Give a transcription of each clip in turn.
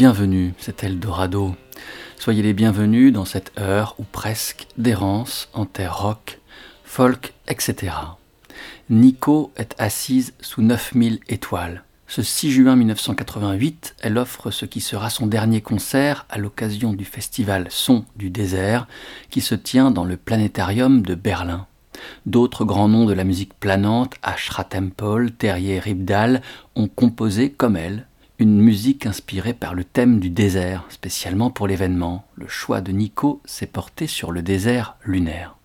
bienvenus, c'est Eldorado. Soyez les bienvenus dans cette heure ou presque d'errance en terre rock, folk, etc. Nico est assise sous 9000 étoiles. Ce 6 juin 1988, elle offre ce qui sera son dernier concert à l'occasion du festival Son du désert qui se tient dans le planétarium de Berlin. D'autres grands noms de la musique planante, Ashra Temple, Terrier Ribdal, ont composé, comme elle, une musique inspirée par le thème du désert, spécialement pour l'événement. Le choix de Nico s'est porté sur le désert lunaire.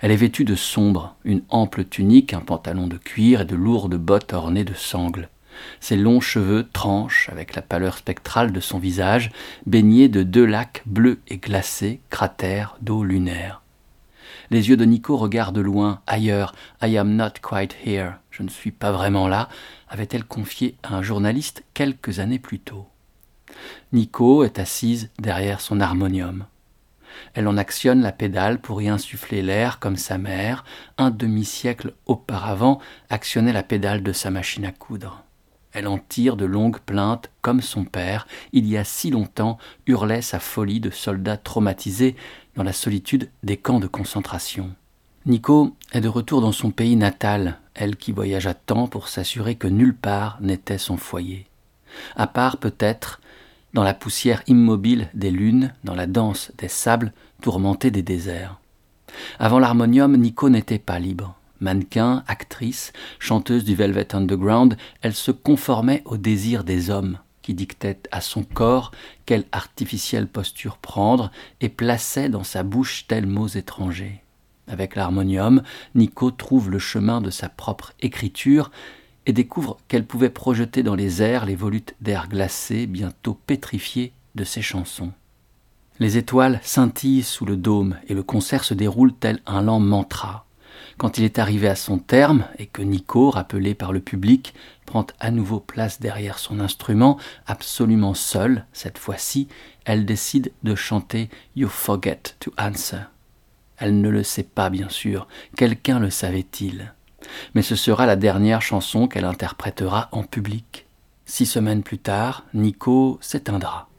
Elle est vêtue de sombre, une ample tunique, un pantalon de cuir et de lourdes bottes ornées de sangles. Ses longs cheveux tranchent avec la pâleur spectrale de son visage, baigné de deux lacs bleus et glacés, cratères d'eau lunaire. Les yeux de Nico regardent loin, ailleurs. I am not quite here. Je ne suis pas vraiment là, avait-elle confié à un journaliste quelques années plus tôt. Nico est assise derrière son harmonium. Elle en actionne la pédale pour y insuffler l'air comme sa mère, un demi-siècle auparavant, actionnait la pédale de sa machine à coudre. Elle en tire de longues plaintes comme son père, il y a si longtemps, hurlait sa folie de soldat traumatisé dans la solitude des camps de concentration. Nico est de retour dans son pays natal, elle qui voyagea tant pour s'assurer que nulle part n'était son foyer. À part peut-être dans la poussière immobile des lunes, dans la danse des sables tourmentés des déserts. Avant l'harmonium, Nico n'était pas libre. Mannequin, actrice, chanteuse du Velvet Underground, elle se conformait au désir des hommes, qui dictaient à son corps quelle artificielle posture prendre et plaçait dans sa bouche tels mots étrangers. Avec l'harmonium, Nico trouve le chemin de sa propre écriture et découvre qu'elle pouvait projeter dans les airs les volutes d'air glacé, bientôt pétrifiés de ses chansons. Les étoiles scintillent sous le dôme et le concert se déroule tel un lent mantra. Quand il est arrivé à son terme et que Nico, rappelé par le public, prend à nouveau place derrière son instrument, absolument seule, cette fois-ci, elle décide de chanter You Forget to Answer. Elle ne le sait pas, bien sûr, quelqu'un le savait-il? Mais ce sera la dernière chanson qu'elle interprétera en public. Six semaines plus tard, Nico s'éteindra.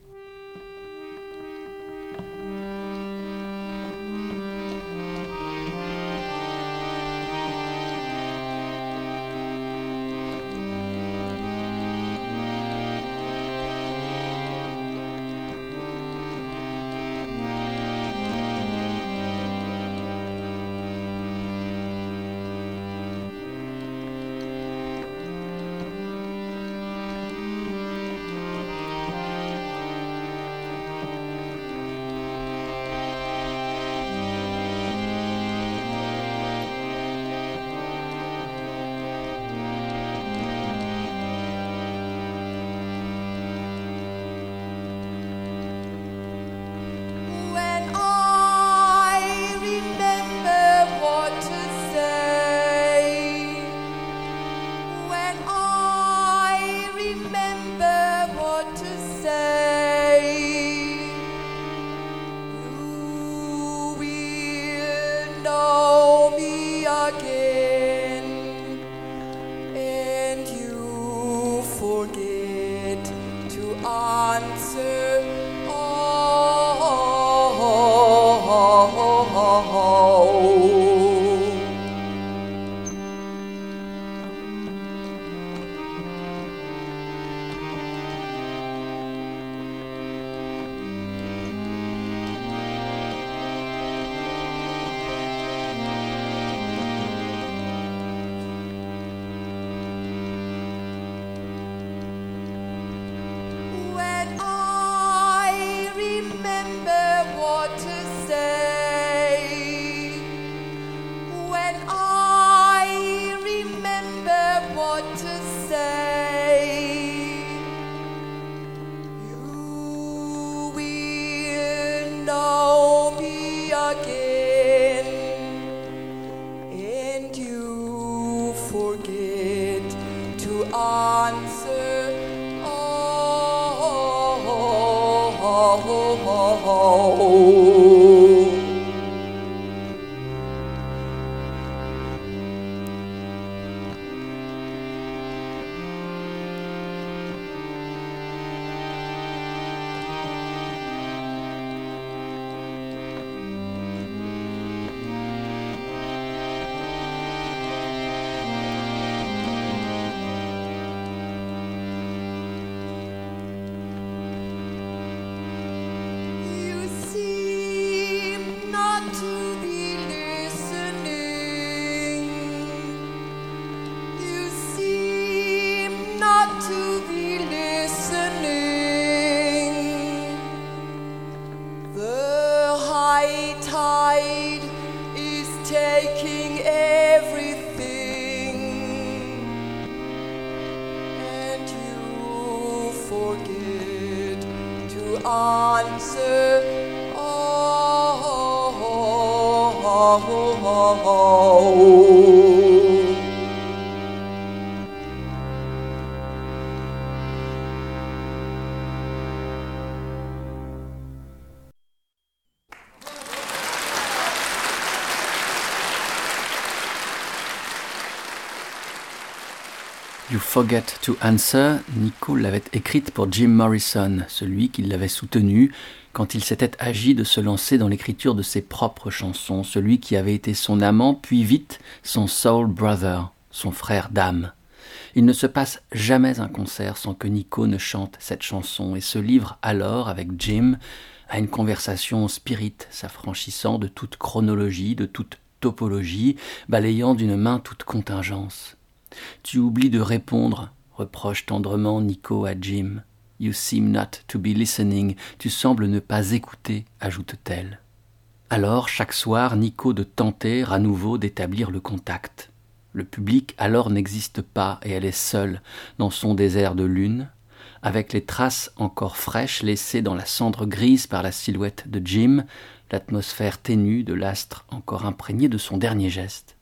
Forget to Answer, Nico l'avait écrite pour Jim Morrison, celui qui l'avait soutenu quand il s'était agi de se lancer dans l'écriture de ses propres chansons, celui qui avait été son amant, puis vite son soul brother, son frère d'âme. Il ne se passe jamais un concert sans que Nico ne chante cette chanson et se livre alors avec Jim à une conversation spirit s'affranchissant de toute chronologie, de toute topologie, balayant d'une main toute contingence. Tu oublies de répondre, reproche tendrement Nico à Jim. You seem not to be listening. Tu sembles ne pas écouter, ajoute-t-elle. Alors, chaque soir, Nico de tenter à nouveau d'établir le contact. Le public alors n'existe pas et elle est seule dans son désert de lune, avec les traces encore fraîches laissées dans la cendre grise par la silhouette de Jim, l'atmosphère ténue de l'astre encore imprégné de son dernier geste.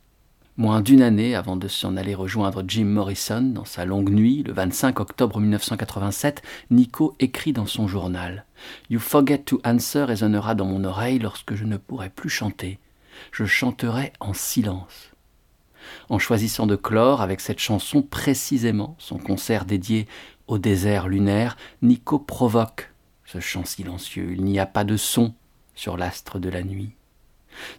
Moins d'une année avant de s'en aller rejoindre Jim Morrison dans sa longue nuit, le 25 octobre 1987, Nico écrit dans son journal You forget to answer résonnera dans mon oreille lorsque je ne pourrai plus chanter. Je chanterai en silence. En choisissant de clore avec cette chanson précisément son concert dédié au désert lunaire, Nico provoque ce chant silencieux. Il n'y a pas de son sur l'astre de la nuit.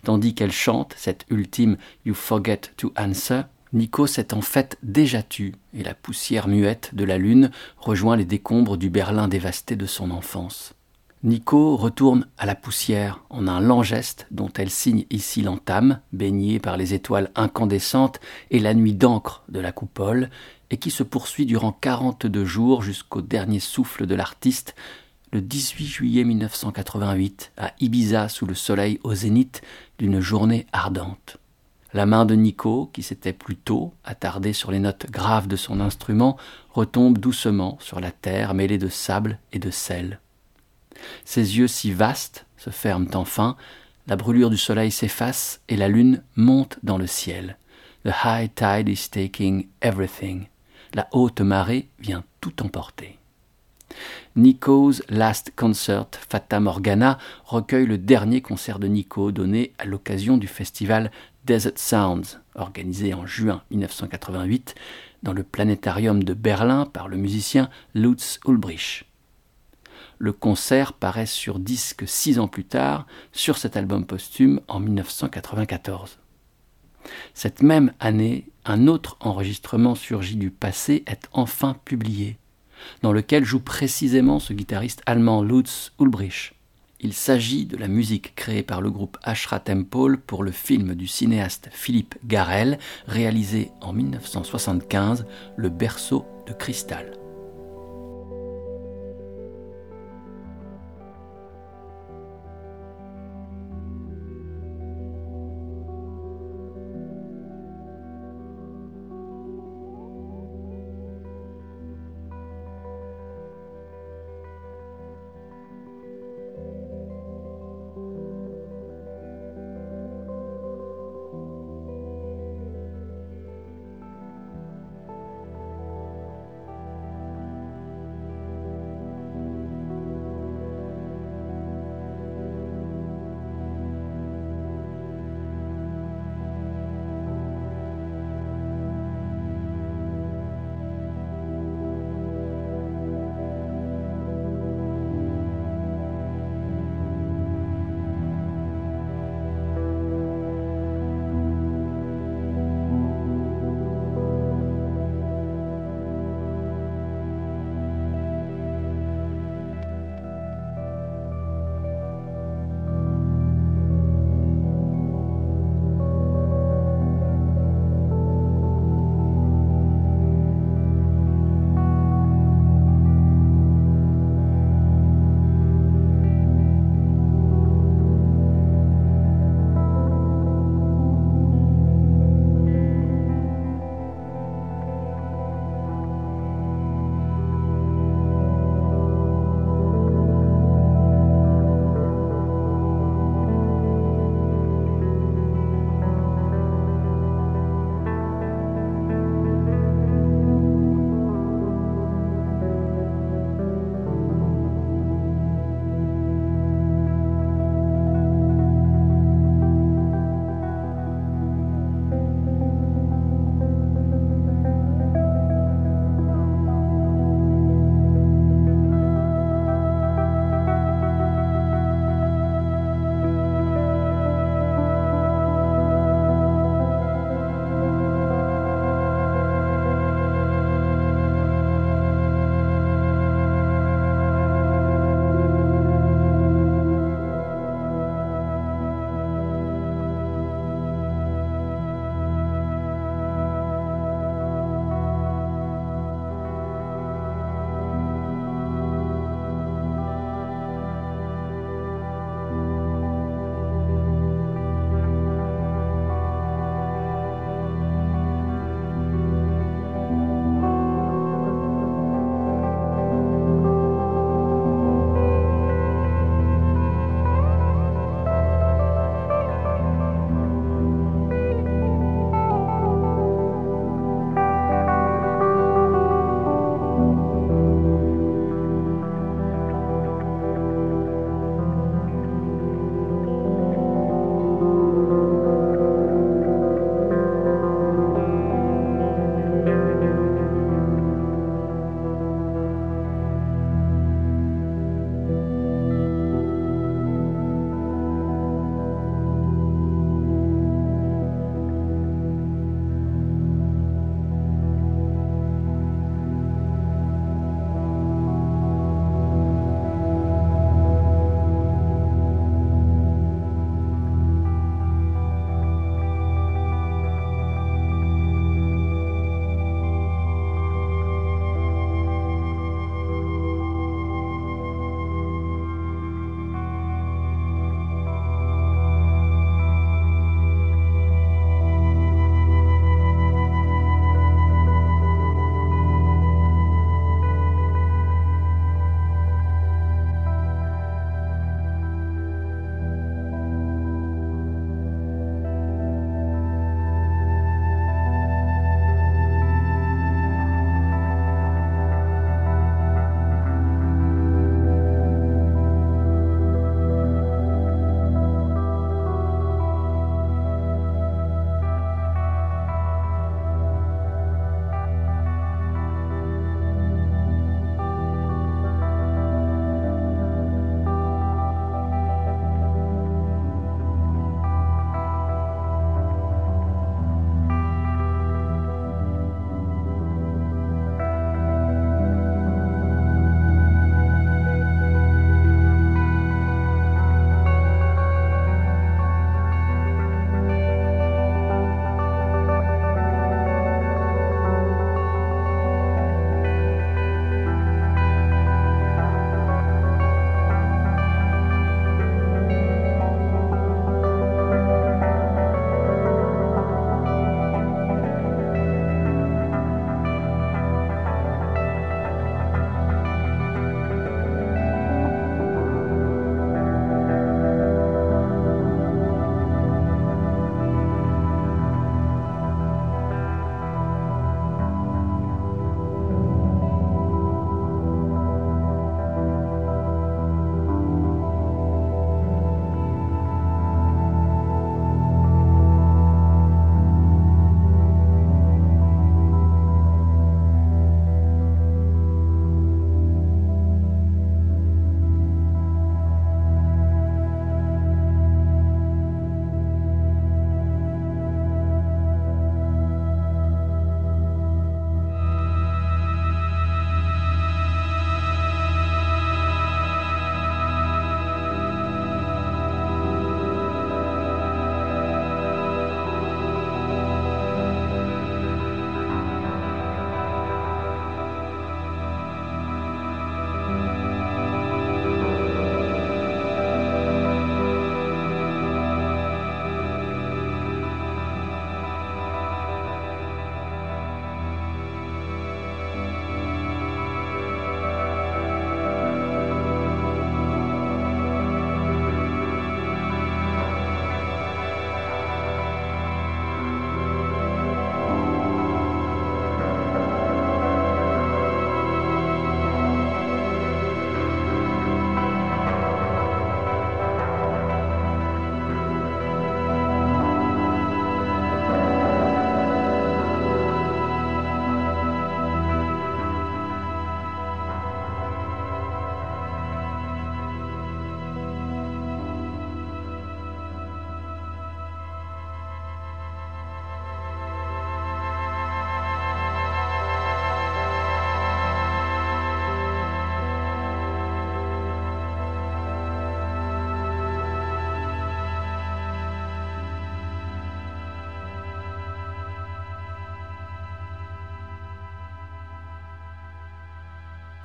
Tandis qu'elle chante cette ultime You forget to answer, Nico s'est en fait déjà tu, et la poussière muette de la lune rejoint les décombres du Berlin dévasté de son enfance. Nico retourne à la poussière en un lent geste dont elle signe ici l'entame, baignée par les étoiles incandescentes et la nuit d'encre de la coupole, et qui se poursuit durant quarante-deux jours jusqu'au dernier souffle de l'artiste, le 18 juillet 1988 à Ibiza sous le soleil au zénith d'une journée ardente. La main de Nico, qui s'était plus tôt attardée sur les notes graves de son instrument, retombe doucement sur la terre mêlée de sable et de sel. Ses yeux si vastes se ferment enfin, la brûlure du soleil s'efface et la lune monte dans le ciel. The high tide is taking everything. La haute marée vient tout emporter. Nico's Last Concert, Fata Morgana, recueille le dernier concert de Nico donné à l'occasion du festival Desert Sounds, organisé en juin 1988 dans le planétarium de Berlin par le musicien Lutz Ulbrich. Le concert paraît sur disque six ans plus tard sur cet album posthume en 1994. Cette même année, un autre enregistrement surgit du passé est enfin publié dans lequel joue précisément ce guitariste allemand Lutz Ulbrich. Il s'agit de la musique créée par le groupe Ashra Temple pour le film du cinéaste Philippe Garel, réalisé en 1975, Le berceau de cristal.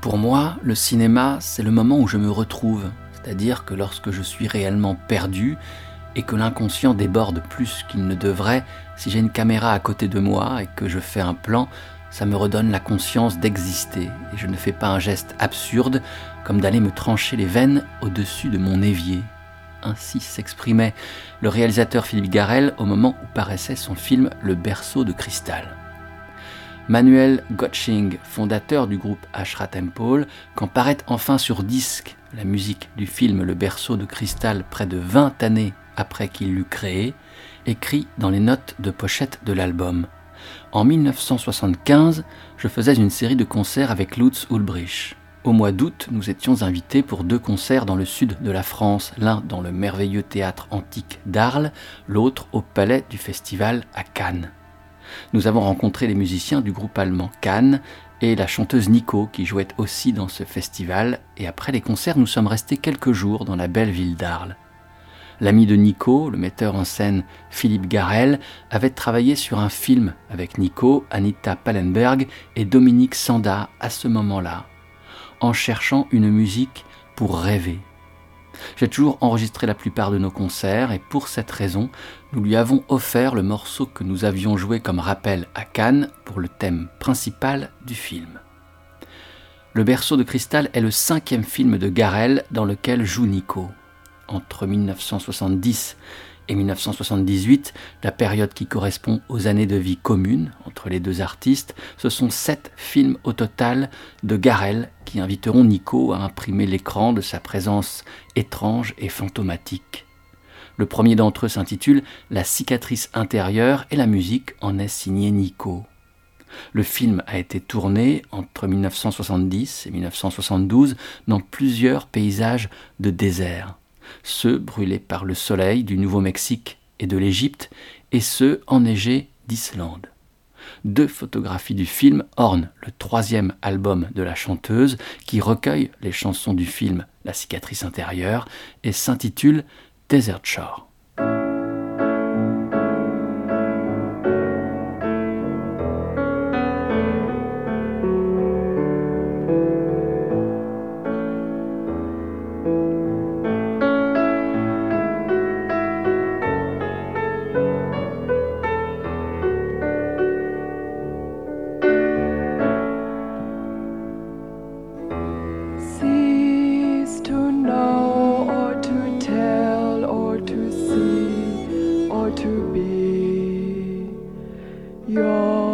Pour moi, le cinéma, c'est le moment où je me retrouve, c'est-à-dire que lorsque je suis réellement perdu et que l'inconscient déborde plus qu'il ne devrait, si j'ai une caméra à côté de moi et que je fais un plan, ça me redonne la conscience d'exister et je ne fais pas un geste absurde comme d'aller me trancher les veines au-dessus de mon évier. Ainsi s'exprimait le réalisateur Philippe Garel au moment où paraissait son film Le berceau de cristal. Manuel Gotching, fondateur du groupe Ashra Temple, quand paraît enfin sur disque la musique du film Le berceau de cristal près de 20 années après qu'il l'eut créé, écrit dans les notes de pochette de l'album. En 1975, je faisais une série de concerts avec Lutz Ulbrich. Au mois d'août, nous étions invités pour deux concerts dans le sud de la France, l'un dans le merveilleux théâtre antique d'Arles, l'autre au palais du festival à Cannes. Nous avons rencontré les musiciens du groupe allemand Cannes et la chanteuse Nico qui jouait aussi dans ce festival, et après les concerts, nous sommes restés quelques jours dans la belle ville d'Arles. L'ami de Nico, le metteur en scène Philippe Garel, avait travaillé sur un film avec Nico, Anita Pallenberg et Dominique Sanda à ce moment-là, en cherchant une musique pour rêver. J'ai toujours enregistré la plupart de nos concerts et pour cette raison, nous lui avons offert le morceau que nous avions joué comme rappel à Cannes pour le thème principal du film. Le berceau de cristal est le cinquième film de Garel dans lequel joue Nico entre 1970 et 1978, la période qui correspond aux années de vie commune entre les deux artistes, ce sont sept films au total de Garel qui inviteront Nico à imprimer l'écran de sa présence étrange et fantomatique. Le premier d'entre eux s'intitule La cicatrice intérieure et la musique en est signée Nico. Le film a été tourné entre 1970 et 1972 dans plusieurs paysages de désert ceux brûlés par le soleil du Nouveau-Mexique et de l'Égypte, et ceux enneigés d'Islande. Deux photographies du film ornent le troisième album de la chanteuse qui recueille les chansons du film La cicatrice intérieure et s'intitule Desert Shore. 哟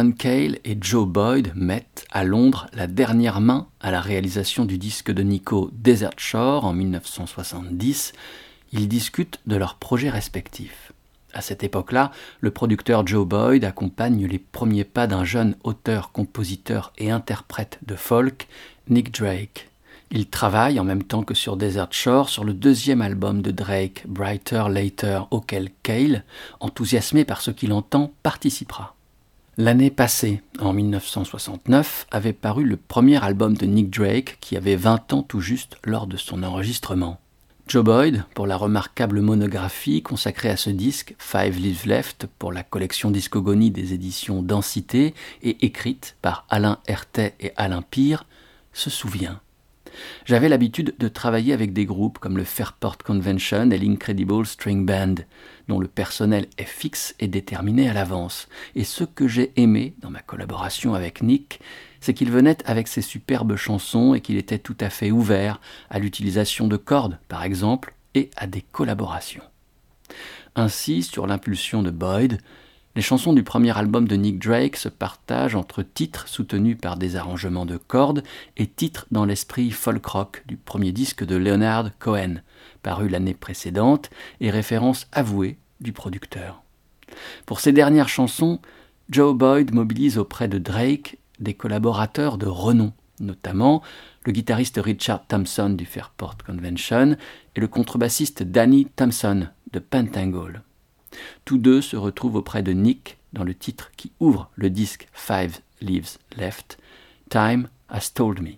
John Cale et Joe Boyd mettent à Londres la dernière main à la réalisation du disque de Nico Desert Shore en 1970, ils discutent de leurs projets respectifs. À cette époque-là, le producteur Joe Boyd accompagne les premiers pas d'un jeune auteur, compositeur et interprète de folk, Nick Drake. Il travaille en même temps que sur Desert Shore sur le deuxième album de Drake, Brighter Later, auquel Cale, enthousiasmé par ce qu'il entend, participera. L'année passée, en 1969, avait paru le premier album de Nick Drake qui avait 20 ans tout juste lors de son enregistrement. Joe Boyd, pour la remarquable monographie consacrée à ce disque, Five Lives Left, pour la collection discogonie des éditions Densité, et écrite par Alain Hertet et Alain Pire, se souvient. J'avais l'habitude de travailler avec des groupes comme le Fairport Convention et l'Incredible String Band, dont le personnel est fixe et déterminé à l'avance. Et ce que j'ai aimé dans ma collaboration avec Nick, c'est qu'il venait avec ses superbes chansons et qu'il était tout à fait ouvert à l'utilisation de cordes, par exemple, et à des collaborations. Ainsi, sur l'impulsion de Boyd, les chansons du premier album de Nick Drake se partagent entre titres soutenus par des arrangements de cordes et titres dans l'esprit folk rock du premier disque de Leonard Cohen, paru l'année précédente, et référence avouée du producteur. Pour ces dernières chansons, Joe Boyd mobilise auprès de Drake des collaborateurs de renom, notamment le guitariste Richard Thompson du Fairport Convention et le contrebassiste Danny Thompson de Pentangle. Tous deux se retrouvent auprès de Nick dans le titre qui ouvre le disque Five Leaves Left, Time Has Told Me.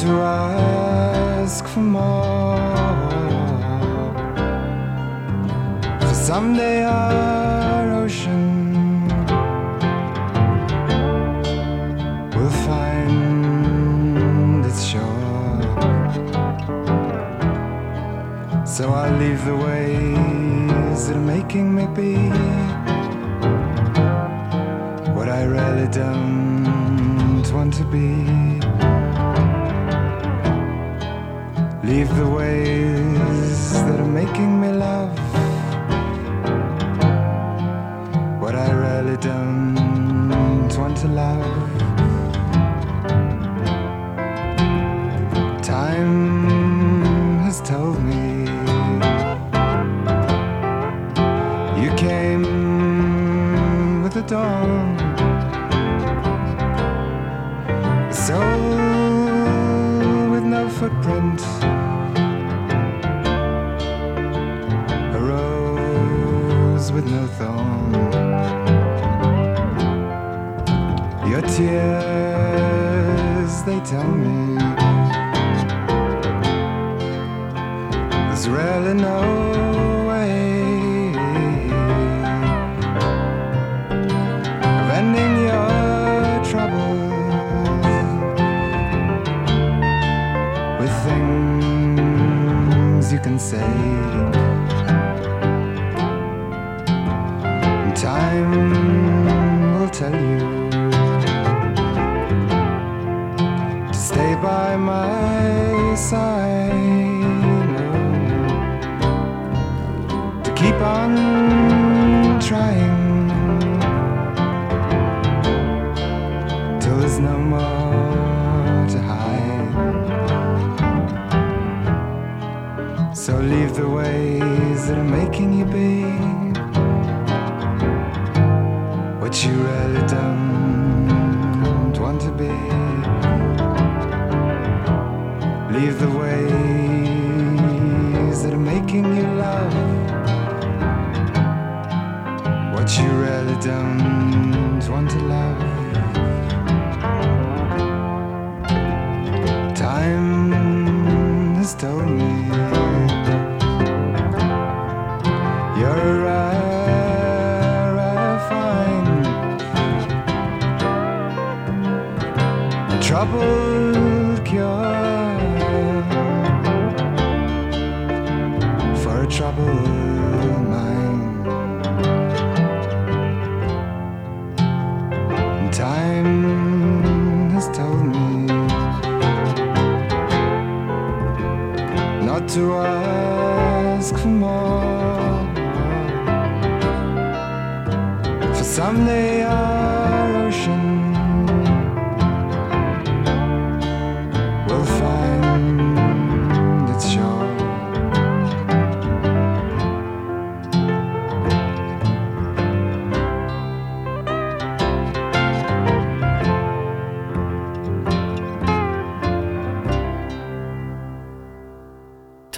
To ask for more. For someday our ocean will find its shore. So I'll leave the ways that are making me be what I really don't want to be. The ways that are making me love what I really don't want to love. Time has told me you came with the dawn. Tell me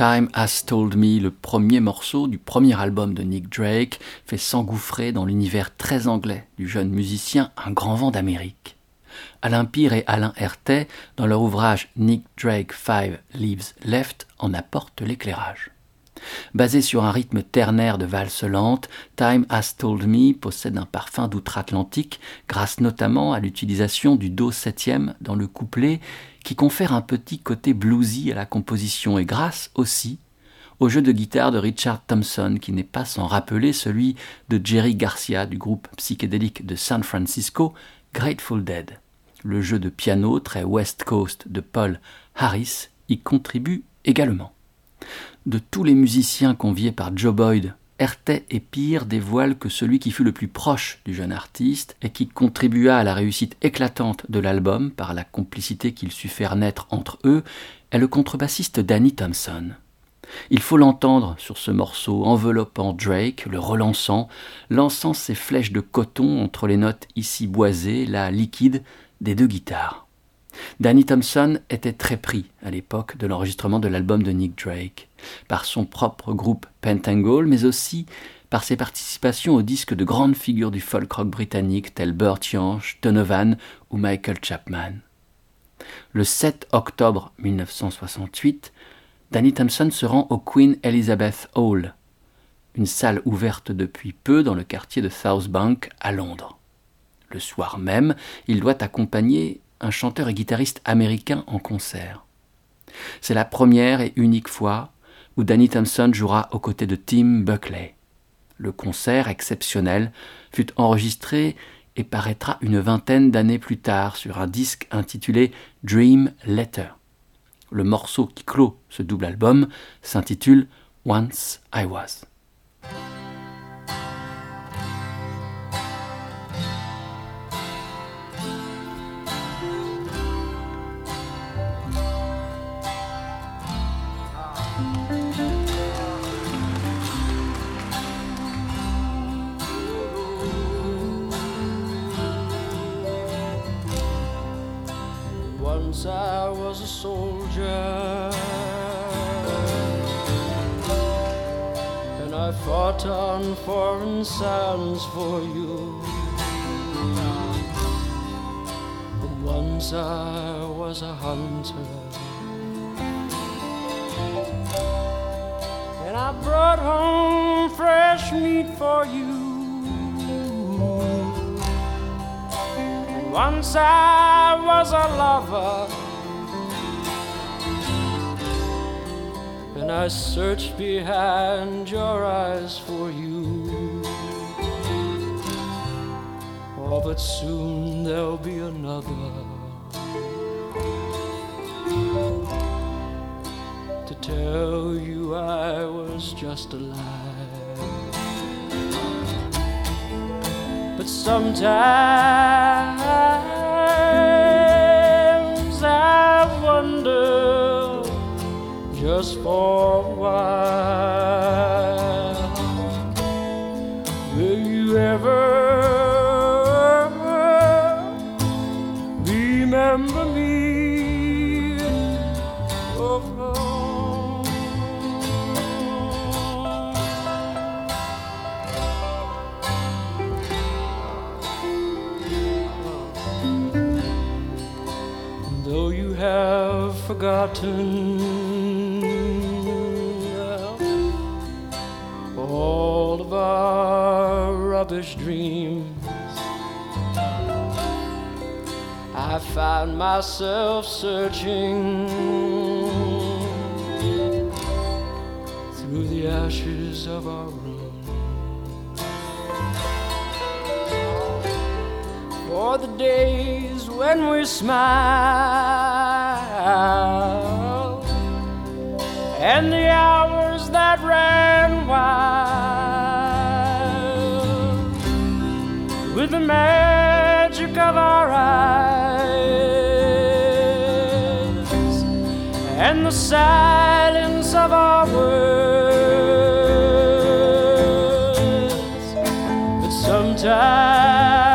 Time Has Told Me, le premier morceau du premier album de Nick Drake, fait s'engouffrer dans l'univers très anglais du jeune musicien Un grand vent d'Amérique. Alain Pire et Alain Hertet, dans leur ouvrage Nick Drake Five Leaves Left, en apportent l'éclairage. Basé sur un rythme ternaire de valse lente, Time Has Told Me possède un parfum d'outre-Atlantique grâce notamment à l'utilisation du do septième dans le couplet qui confère un petit côté bluesy à la composition et grâce aussi au jeu de guitare de Richard Thompson qui n'est pas sans rappeler celui de Jerry Garcia du groupe psychédélique de San Francisco Grateful Dead. Le jeu de piano très West Coast de Paul Harris y contribue également. De tous les musiciens conviés par Joe Boyd, Hertet et Pire dévoilent que celui qui fut le plus proche du jeune artiste et qui contribua à la réussite éclatante de l'album par la complicité qu'il sut faire naître entre eux est le contrebassiste Danny Thompson. Il faut l'entendre sur ce morceau enveloppant Drake, le relançant, lançant ses flèches de coton entre les notes ici boisées, là liquides, des deux guitares. Danny Thompson était très pris à l'époque de l'enregistrement de l'album de Nick Drake, par son propre groupe Pentangle, mais aussi par ses participations aux disques de grandes figures du folk rock britannique tels Burt Jansch, Donovan ou Michael Chapman. Le 7 octobre 1968, Danny Thompson se rend au Queen Elizabeth Hall, une salle ouverte depuis peu dans le quartier de South Bank à Londres. Le soir même, il doit accompagner un chanteur et guitariste américain en concert. C'est la première et unique fois où Danny Thompson jouera aux côtés de Tim Buckley. Le concert exceptionnel fut enregistré et paraîtra une vingtaine d'années plus tard sur un disque intitulé Dream Letter. Le morceau qui clôt ce double album s'intitule Once I Was. Fought on foreign sands for you. Once I was a hunter, and I brought home fresh meat for you. Once I was a lover, and I searched behind your eyes for you. Oh, but soon there'll be another to tell you I was just a lie. But sometimes just for a while will you ever remember me? Oh, Though you have forgotten our rubbish dreams, I found myself searching through the ashes of our room. For the days when we smiled and the hours that ran wild with the magic of our eyes and the silence of our words. But sometimes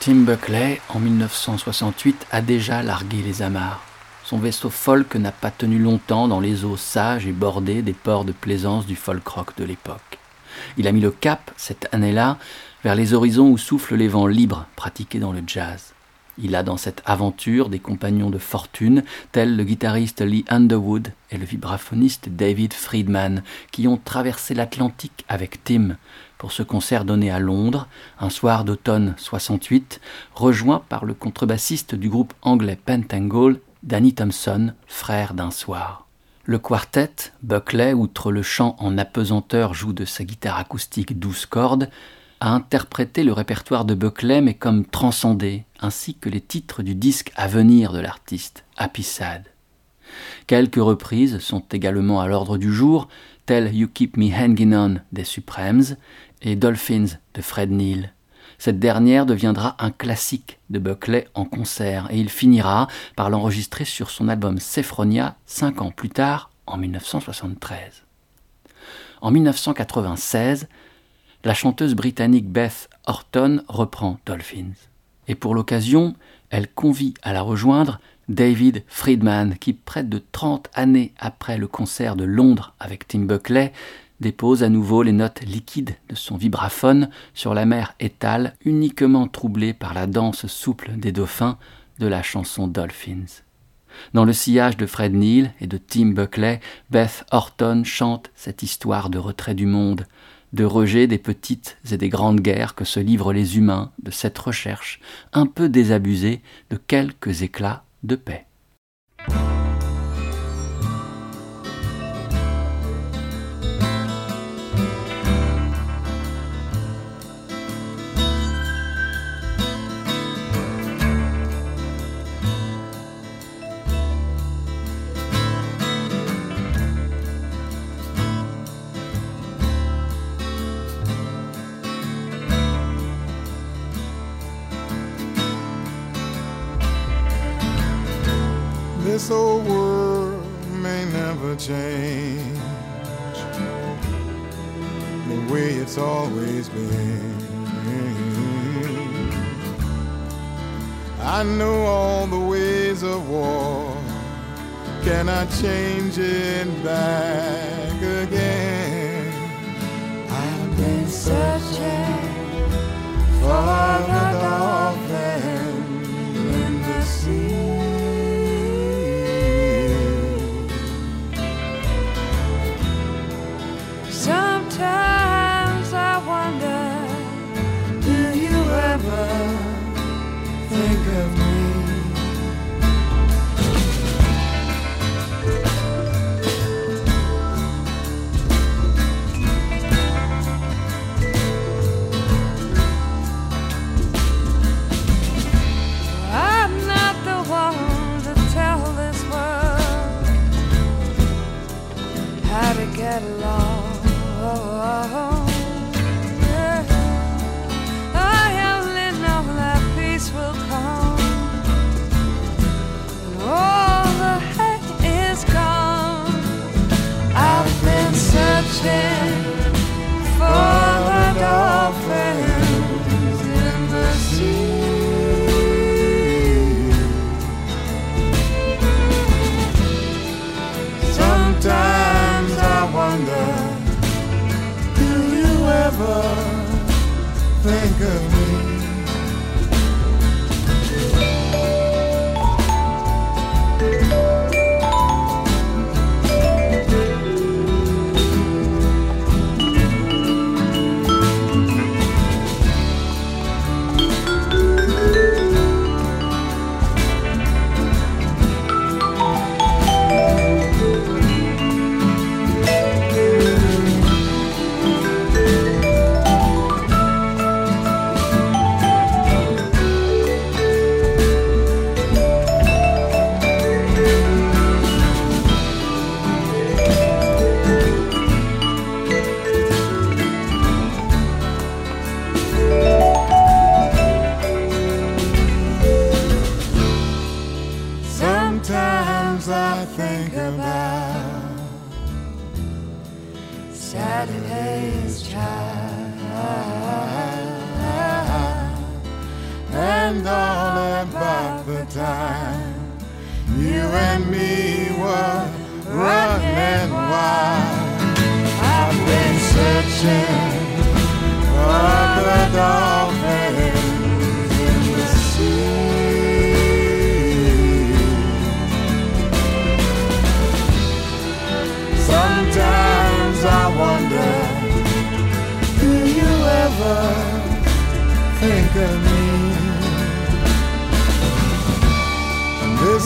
Tim Buckley, en 1968, a déjà largué les amarres. Son vaisseau folk n'a pas tenu longtemps dans les eaux sages et bordées des ports de plaisance du folk rock de l'époque. Il a mis le cap, cette année-là, vers les horizons où soufflent les vents libres pratiqués dans le jazz. Il a dans cette aventure des compagnons de fortune, tels le guitariste Lee Underwood et le vibraphoniste David Friedman, qui ont traversé l'Atlantique avec Tim pour ce concert donné à Londres, un soir d'automne 68, rejoint par le contrebassiste du groupe anglais Pentangle, Danny Thompson, frère d'un soir. Le quartet, Buckley, outre le chant en apesanteur, joue de sa guitare acoustique douze cordes, a interprété le répertoire de Buckley mais comme transcendé, ainsi que les titres du disque à venir de l'artiste, Happy Sad. Quelques reprises sont également à l'ordre du jour, telles You Keep Me Hanging On des Supremes et Dolphins de Fred Neil. Cette dernière deviendra un classique de Buckley en concert et il finira par l'enregistrer sur son album Sephronia cinq ans plus tard, en 1973. En 1996, la chanteuse britannique Beth Orton reprend Dolphins. Et pour l'occasion, elle convie à la rejoindre David Friedman, qui près de 30 années après le concert de Londres avec Tim Buckley, dépose à nouveau les notes liquides de son vibraphone sur la mer étale, uniquement troublée par la danse souple des dauphins de la chanson Dolphins. Dans le sillage de Fred Neil et de Tim Buckley, Beth Orton chante cette histoire de retrait du monde, de rejet des petites et des grandes guerres que se livrent les humains de cette recherche un peu désabusée de quelques éclats de paix. Get along.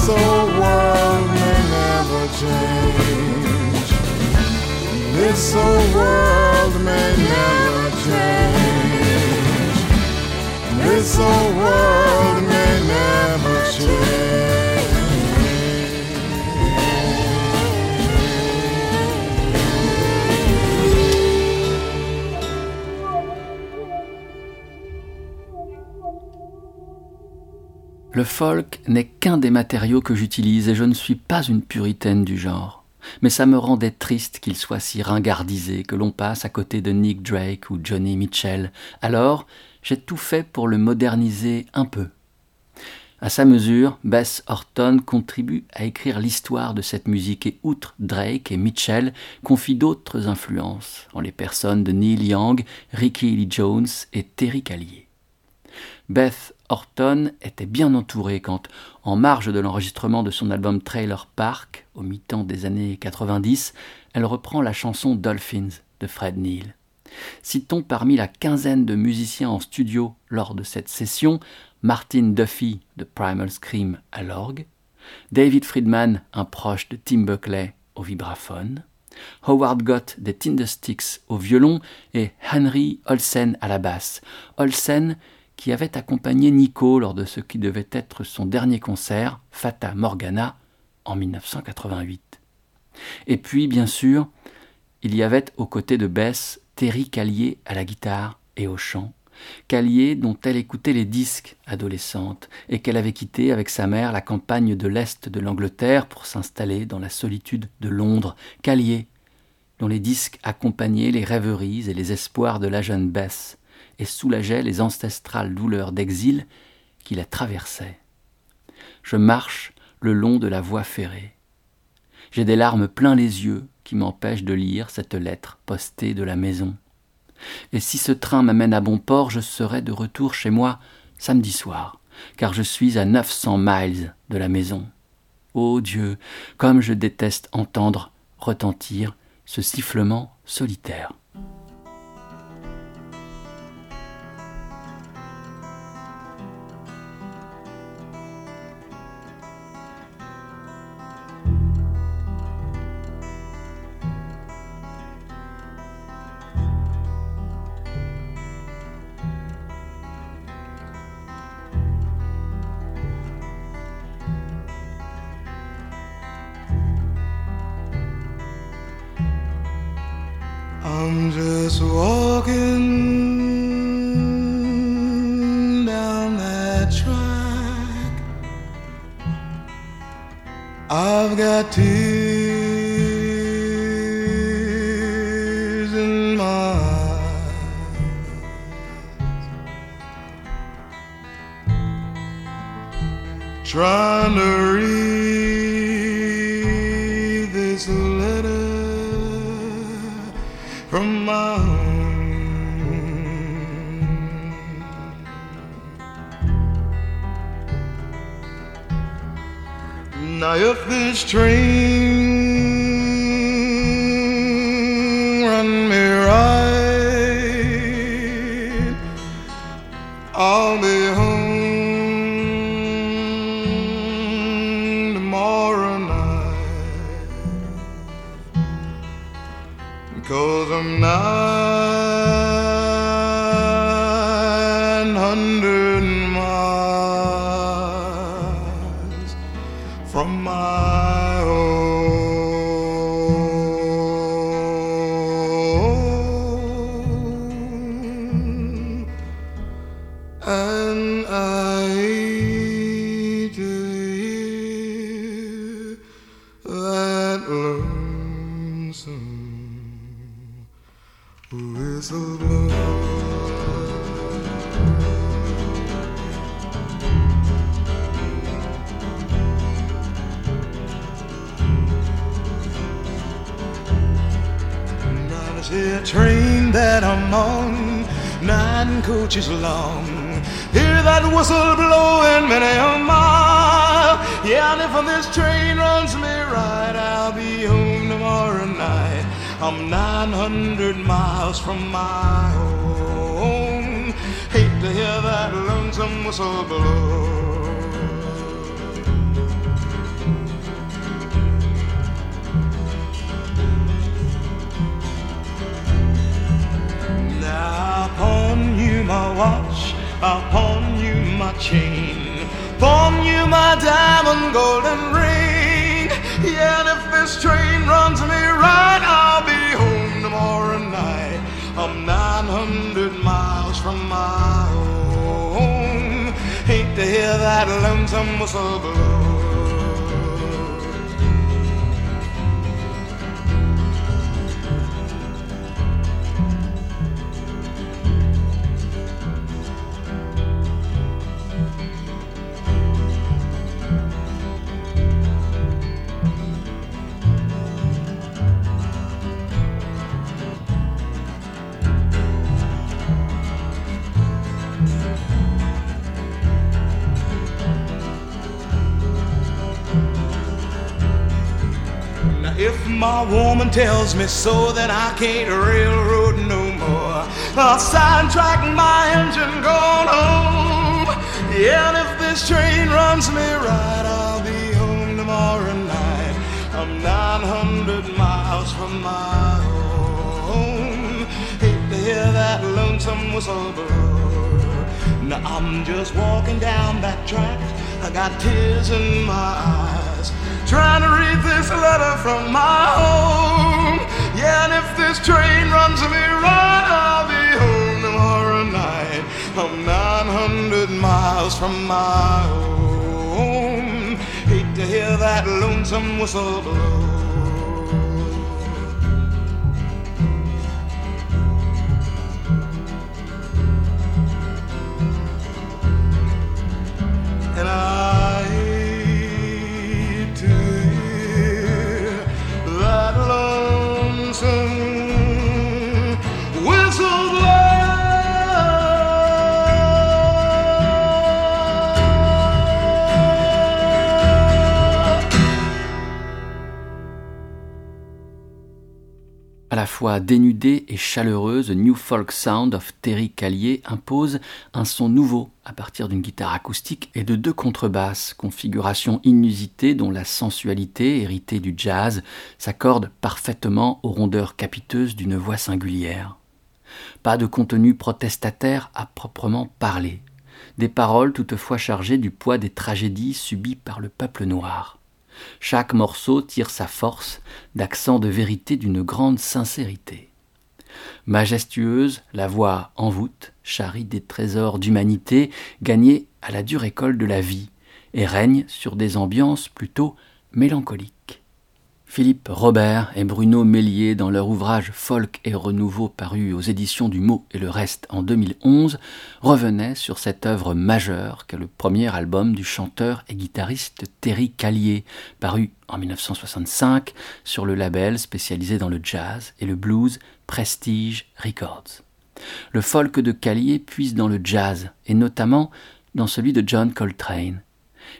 This old world may never change. This old world may never change. This old world may never Le folk n'est qu'un des matériaux que j'utilise et je ne suis pas une puritaine du genre. Mais ça me rendait triste qu'il soit si ringardisé, que l'on passe à côté de Nick Drake ou Johnny Mitchell. Alors, j'ai tout fait pour le moderniser un peu. À sa mesure, Bess Horton contribue à écrire l'histoire de cette musique et outre Drake et Mitchell, confie d'autres influences, en les personnes de Neil Young, Ricky Lee Jones et Terry Callier. Beth Horton était bien entourée quand, en marge de l'enregistrement de son album Trailer Park, au mi-temps des années 90, elle reprend la chanson Dolphins de Fred Neil. Citons parmi la quinzaine de musiciens en studio lors de cette session Martin Duffy de Primal Scream à l'orgue, David Friedman, un proche de Tim Buckley, au vibraphone, Howard Gott des Tindersticks au violon et Henry Olsen à la basse. Olsen qui avait accompagné Nico lors de ce qui devait être son dernier concert, Fata Morgana, en 1988. Et puis, bien sûr, il y avait aux côtés de Bess Terry Callier à la guitare et au chant, Callier dont elle écoutait les disques adolescente et qu'elle avait quitté avec sa mère la campagne de l'Est de l'Angleterre pour s'installer dans la solitude de Londres, Callier dont les disques accompagnaient les rêveries et les espoirs de la jeune Bess et soulageaient les ancestrales douleurs d'exil qui la traversaient. Je marche le long de la voie ferrée. J'ai des larmes plein les yeux qui m'empêchent de lire cette lettre postée de la maison. Et si ce train m'amène à bon port, je serai de retour chez moi samedi soir, car je suis à neuf cents miles de la maison. Ô Dieu, comme je déteste entendre retentir ce sifflement solitaire. Read this letter from my home. Now, if this train I'm 900 miles from my home. Hate to hear that lonesome whistle blow. Now upon you my watch, upon you my chain, upon you my diamond golden ring. Yeah, if this train runs me right, I'll home tomorrow night. I'm 900 miles from my home. Hate to hear that lonesome whistle blow. If my woman tells me so, then I can't railroad no more. I'll sidetrack my engine going home. Yeah, and if this train runs me right, I'll be home tomorrow night. I'm 900 miles from my home. Hate to hear that lonesome whistle blow. Now I'm just walking down that track. I got tears in my eyes. Trying to read this letter from my home. Yeah, and if this train runs me right, I'll be home tomorrow night. I'm 900 miles from my home. Hate to hear that lonesome whistle blow. Dénudée et chaleureuse, New Folk Sound of Terry Callier impose un son nouveau à partir d'une guitare acoustique et de deux contrebasses, configuration inusitée dont la sensualité, héritée du jazz, s'accorde parfaitement aux rondeurs capiteuses d'une voix singulière. Pas de contenu protestataire à proprement parler. Des paroles toutefois chargées du poids des tragédies subies par le peuple noir. Chaque morceau tire sa force d'accents de vérité d'une grande sincérité. Majestueuse, la voix en voûte charrie des trésors d'humanité gagnés à la dure école de la vie et règne sur des ambiances plutôt mélancoliques. Philippe Robert et Bruno Mélier, dans leur ouvrage Folk et Renouveau paru aux éditions du Mot et le Reste en 2011, revenaient sur cette œuvre majeure qu'est le premier album du chanteur et guitariste Terry Callier, paru en 1965 sur le label spécialisé dans le jazz et le blues Prestige Records. Le folk de Callier puise dans le jazz, et notamment dans celui de John Coltrane.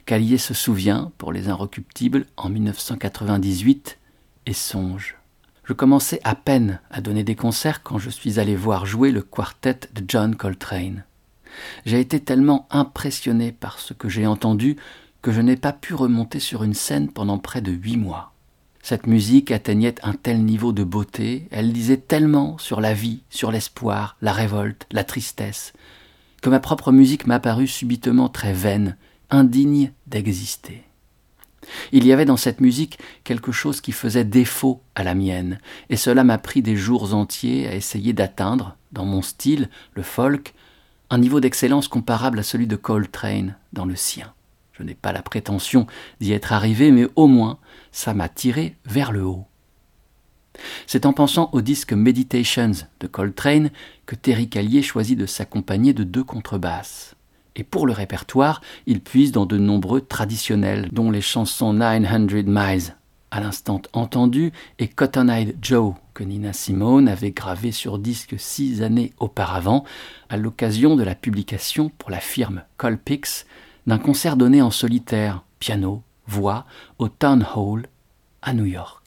Callier se souvient, pour les Inrecuptibles, en 1998, et songe. Je commençais à peine à donner des concerts quand je suis allé voir jouer le quartet de John Coltrane. J'ai été tellement impressionné par ce que j'ai entendu que je n'ai pas pu remonter sur une scène pendant près de huit mois. Cette musique atteignait un tel niveau de beauté, elle disait tellement sur la vie, sur l'espoir, la révolte, la tristesse, que ma propre musique m'apparut subitement très vaine, indigne d'exister. Il y avait dans cette musique quelque chose qui faisait défaut à la mienne, et cela m'a pris des jours entiers à essayer d'atteindre, dans mon style, le folk, un niveau d'excellence comparable à celui de Coltrane dans le sien. Je n'ai pas la prétention d'y être arrivé, mais au moins ça m'a tiré vers le haut. C'est en pensant au disque Meditations de Coltrane que Terry Callier choisit de s'accompagner de deux contrebasses. Et pour le répertoire, il puise dans de nombreux traditionnels, dont les chansons 900 Miles, à l'instant entendu, et Cotton Eyed Joe, que Nina Simone avait gravé sur disque six années auparavant, à l'occasion de la publication pour la firme Colpix d'un concert donné en solitaire, piano, voix, au Town Hall à New York.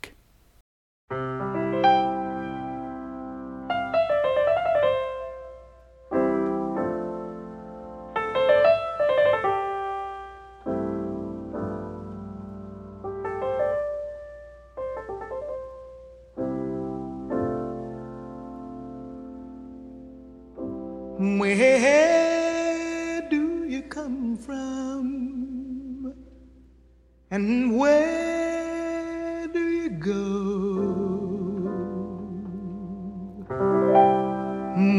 And where do you go?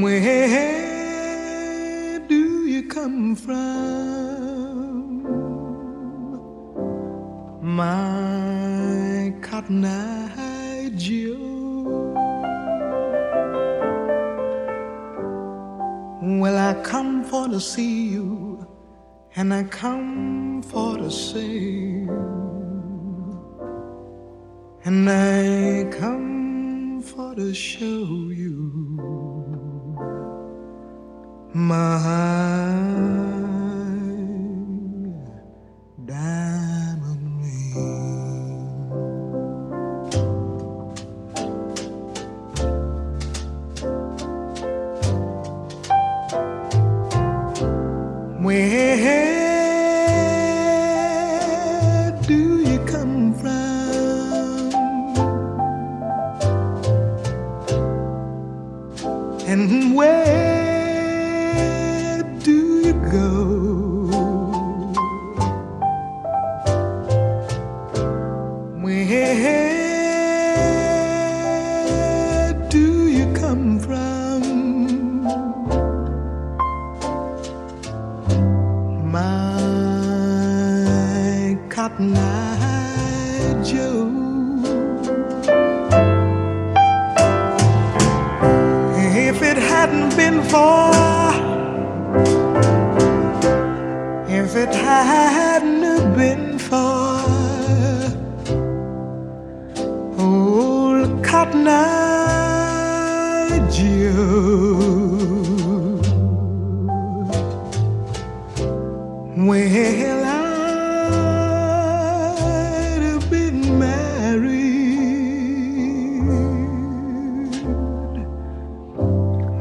Where do you come from? My cotton eye Joe. Well, I come for to see you, and I come for to sing, and I come for to show you my diamond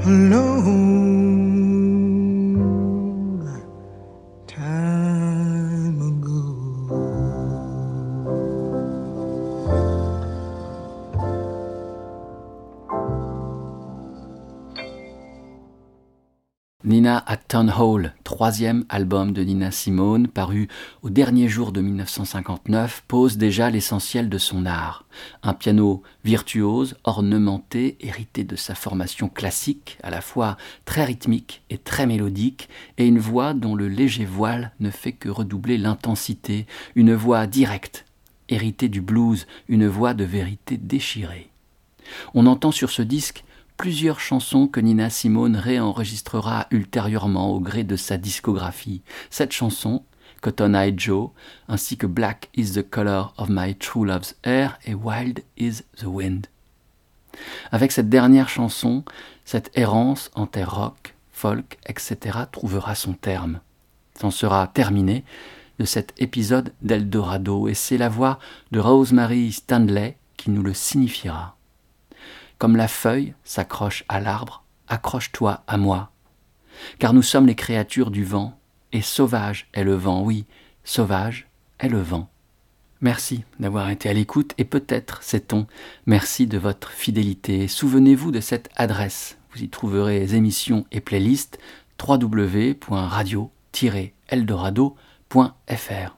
long Nina at Town Hall, troisième album de Nina Simone, paru au dernier jour de 1959, pose déjà l'essentiel de son art. Un piano virtuose, ornementé, hérité de sa formation classique, à la fois très rythmique et très mélodique, et une voix dont le léger voile ne fait que redoubler l'intensité, une voix directe, héritée du blues, une voix de vérité déchirée. On entend sur ce disque plusieurs chansons que Nina Simone réenregistrera ultérieurement au gré de sa discographie. Cette chanson, Cotton Eye Joe, ainsi que Black is the Color of My True Love's Hair et Wild is the Wind. Avec cette dernière chanson, cette errance en terre rock, folk, etc. trouvera son terme. C'en sera terminé de cet épisode d'Eldorado et c'est la voix de Rosemary Stanley qui nous le signifiera. Comme la feuille s'accroche à l'arbre, accroche-toi à moi. Car nous sommes les créatures du vent, et sauvage est le vent, oui, sauvage est le vent. Merci d'avoir été à l'écoute et peut-être, sait-on, merci de votre fidélité. Souvenez-vous de cette adresse. Vous y trouverez émissions et playlists www.radio-eldorado.fr.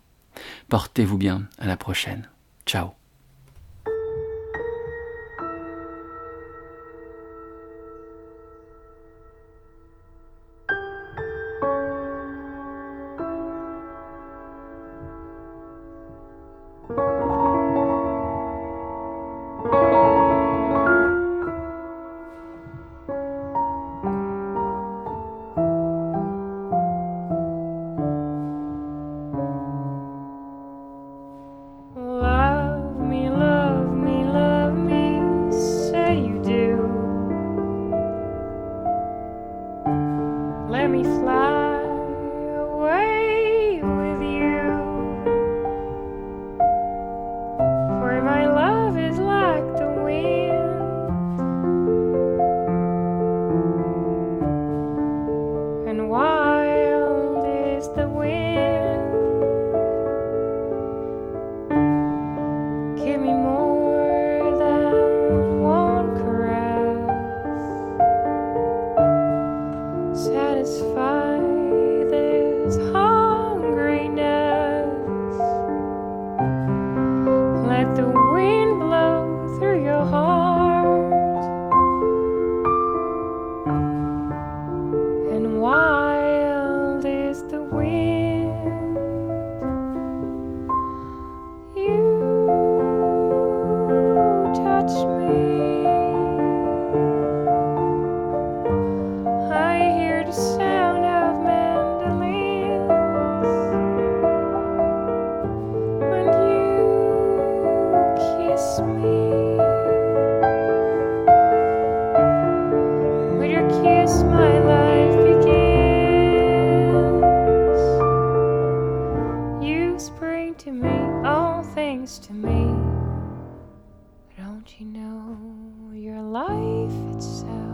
Portez-vous bien, à la prochaine. Ciao. All things to me. Don't you know your life itself?